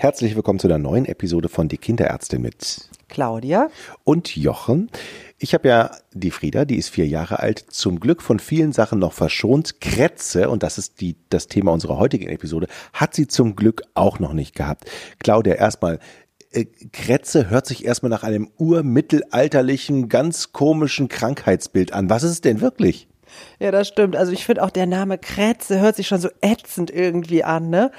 Herzlich willkommen zu einer neuen Episode von Die Kinderärztin mit Claudia und Jochen. Ich habe ja die Frieda, die ist vier Jahre alt, zum Glück von vielen Sachen noch verschont. Krätze, und das ist die, das Thema unserer heutigen Episode, hat sie zum Glück auch noch nicht gehabt. Claudia, erstmal, äh, Krätze hört sich erstmal nach einem urmittelalterlichen, ganz komischen Krankheitsbild an. Was ist es denn wirklich? Ja, das stimmt. Also ich finde auch der Name Krätze hört sich schon so ätzend irgendwie an, ne?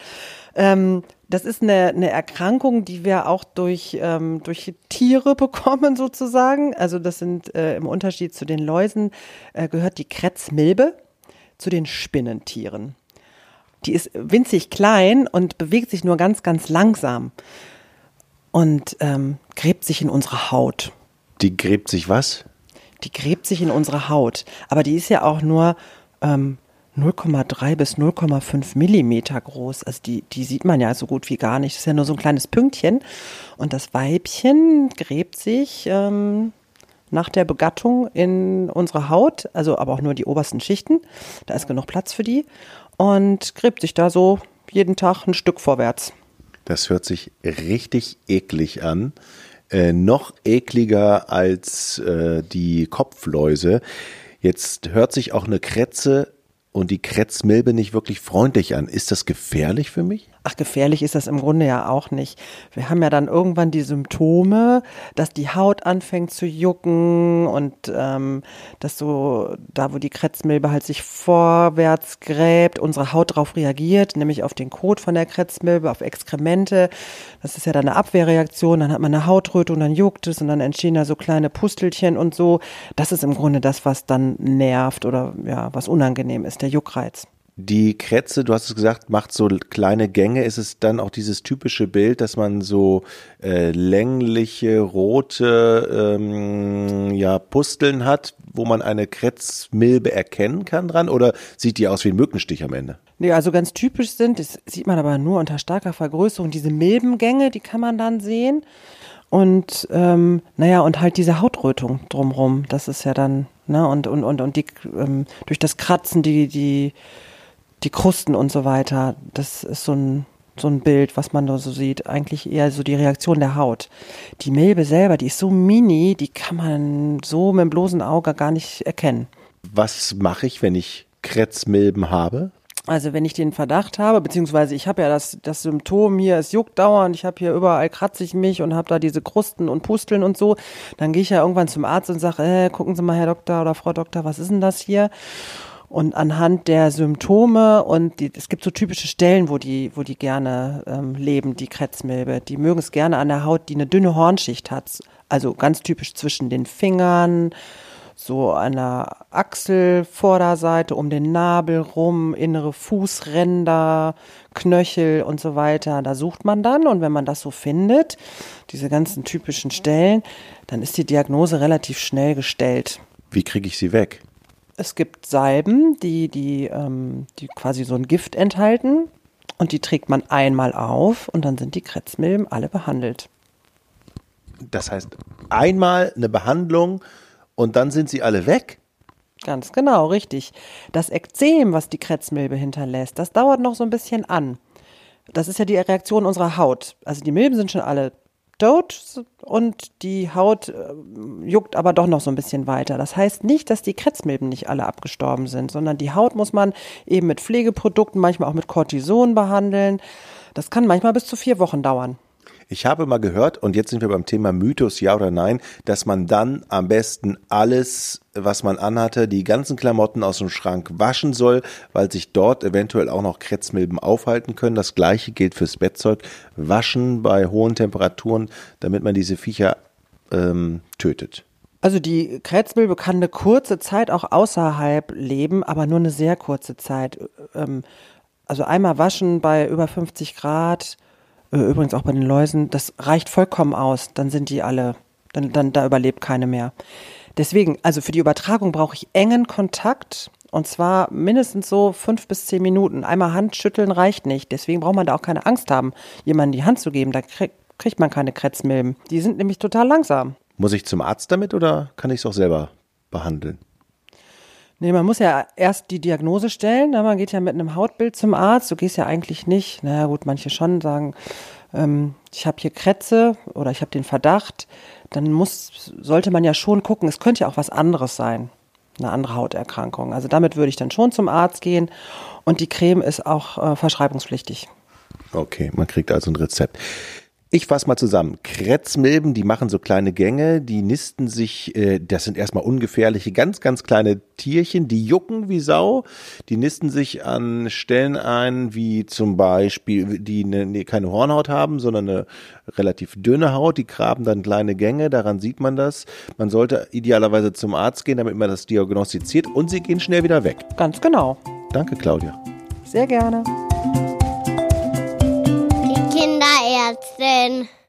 Ähm, das ist eine, eine Erkrankung, die wir auch durch, ähm, durch Tiere bekommen sozusagen. Also das sind äh, im Unterschied zu den Läusen äh, gehört die Krätzmilbe zu den Spinnentieren. Die ist winzig klein und bewegt sich nur ganz, ganz langsam und ähm, gräbt sich in unsere Haut. Die gräbt sich was? Die gräbt sich in unsere Haut. Aber die ist ja auch nur ähm, 0,3 bis 0,5 Millimeter groß. Also die, die sieht man ja so gut wie gar nicht. Das ist ja nur so ein kleines Pünktchen. Und das Weibchen gräbt sich ähm, nach der Begattung in unsere Haut, also aber auch nur die obersten Schichten. Da ist genug Platz für die. Und gräbt sich da so jeden Tag ein Stück vorwärts. Das hört sich richtig eklig an. Äh, noch ekliger als äh, die Kopfläuse. Jetzt hört sich auch eine Krätze und die Krätzmilbe nicht wirklich freundlich an. Ist das gefährlich für mich? Ach, gefährlich ist das im Grunde ja auch nicht. Wir haben ja dann irgendwann die Symptome, dass die Haut anfängt zu jucken und ähm, dass so da, wo die Krätzmilbe halt sich vorwärts gräbt, unsere Haut darauf reagiert, nämlich auf den Kot von der Krätzmilbe, auf Exkremente. Das ist ja dann eine Abwehrreaktion, dann hat man eine Hautrötung, dann juckt es und dann entstehen da so kleine Pustelchen und so. Das ist im Grunde das, was dann nervt oder ja, was unangenehm ist, der Juckreiz. Die Krätze, du hast es gesagt, macht so kleine Gänge. Ist es dann auch dieses typische Bild, dass man so äh, längliche, rote ähm, ja, Pusteln hat, wo man eine Krätzmilbe erkennen kann dran? Oder sieht die aus wie ein Mückenstich am Ende? Nee, also ganz typisch sind, das sieht man aber nur unter starker Vergrößerung, diese Milbengänge, die kann man dann sehen. Und ähm, naja, und halt diese Hautrötung drumrum, das ist ja dann, ne, und, und, und, und die ähm, durch das Kratzen, die, die die Krusten und so weiter. Das ist so ein, so ein Bild, was man da so sieht. Eigentlich eher so die Reaktion der Haut. Die Milbe selber, die ist so mini, die kann man so mit dem bloßen Auge gar nicht erkennen. Was mache ich, wenn ich Krätzmilben habe? Also wenn ich den Verdacht habe, beziehungsweise ich habe ja das, das Symptom hier, es juckt dauernd, ich habe hier überall kratze ich mich und habe da diese Krusten und Pusteln und so, dann gehe ich ja irgendwann zum Arzt und sage, äh, gucken Sie mal, Herr Doktor oder Frau Doktor, was ist denn das hier? Und anhand der Symptome und die, es gibt so typische Stellen, wo die, wo die gerne ähm, leben, die Krätzmilbe. Die mögen es gerne an der Haut, die eine dünne Hornschicht hat. Also ganz typisch zwischen den Fingern, so an der Achselvorderseite, um den Nabel rum, innere Fußränder, Knöchel und so weiter. Da sucht man dann und wenn man das so findet, diese ganzen typischen Stellen, dann ist die Diagnose relativ schnell gestellt. Wie kriege ich sie weg? Es gibt Salben, die, die, ähm, die quasi so ein Gift enthalten und die trägt man einmal auf und dann sind die Krätzmilben alle behandelt. Das heißt, einmal eine Behandlung und dann sind sie alle weg? Ganz genau, richtig. Das Ekzem, was die Krätzmilbe hinterlässt, das dauert noch so ein bisschen an. Das ist ja die Reaktion unserer Haut. Also die Milben sind schon alle tot und die Haut äh, juckt aber doch noch so ein bisschen weiter. Das heißt nicht, dass die Krätzmilben nicht alle abgestorben sind, sondern die Haut muss man eben mit Pflegeprodukten, manchmal auch mit Cortison behandeln. Das kann manchmal bis zu vier Wochen dauern. Ich habe mal gehört, und jetzt sind wir beim Thema Mythos, ja oder nein, dass man dann am besten alles, was man anhatte, die ganzen Klamotten aus dem Schrank waschen soll, weil sich dort eventuell auch noch Krätzmilben aufhalten können. Das gleiche gilt fürs Bettzeug. Waschen bei hohen Temperaturen, damit man diese Viecher ähm, tötet. Also die Krätzmilbe kann eine kurze Zeit auch außerhalb leben, aber nur eine sehr kurze Zeit. Ähm, also einmal waschen bei über 50 Grad, übrigens auch bei den Läusen, das reicht vollkommen aus. Dann sind die alle, dann, dann da überlebt keine mehr. Deswegen, also für die Übertragung brauche ich engen Kontakt und zwar mindestens so fünf bis zehn Minuten. Einmal Handschütteln reicht nicht. Deswegen braucht man da auch keine Angst haben, jemandem die Hand zu geben. Da krieg, kriegt man keine Krätzmilben. Die sind nämlich total langsam. Muss ich zum Arzt damit oder kann ich es auch selber behandeln? Nee, man muss ja erst die Diagnose stellen. Ne? Man geht ja mit einem Hautbild zum Arzt. Du gehst ja eigentlich nicht. Naja, gut, manche schon sagen, ähm, ich habe hier Krätze oder ich habe den Verdacht, dann muss, sollte man ja schon gucken, es könnte ja auch was anderes sein, eine andere Hauterkrankung. Also damit würde ich dann schon zum Arzt gehen und die Creme ist auch äh, verschreibungspflichtig. Okay, man kriegt also ein Rezept. Ich fasse mal zusammen. Kretzmilben, die machen so kleine Gänge, die nisten sich, äh, das sind erstmal ungefährliche, ganz, ganz kleine Tierchen, die jucken wie Sau, die nisten sich an Stellen ein, wie zum Beispiel, die ne, ne, keine Hornhaut haben, sondern eine relativ dünne Haut, die graben dann kleine Gänge, daran sieht man das. Man sollte idealerweise zum Arzt gehen, damit man das diagnostiziert und sie gehen schnell wieder weg. Ganz genau. Danke, Claudia. Sehr gerne. Die Kinderärztin.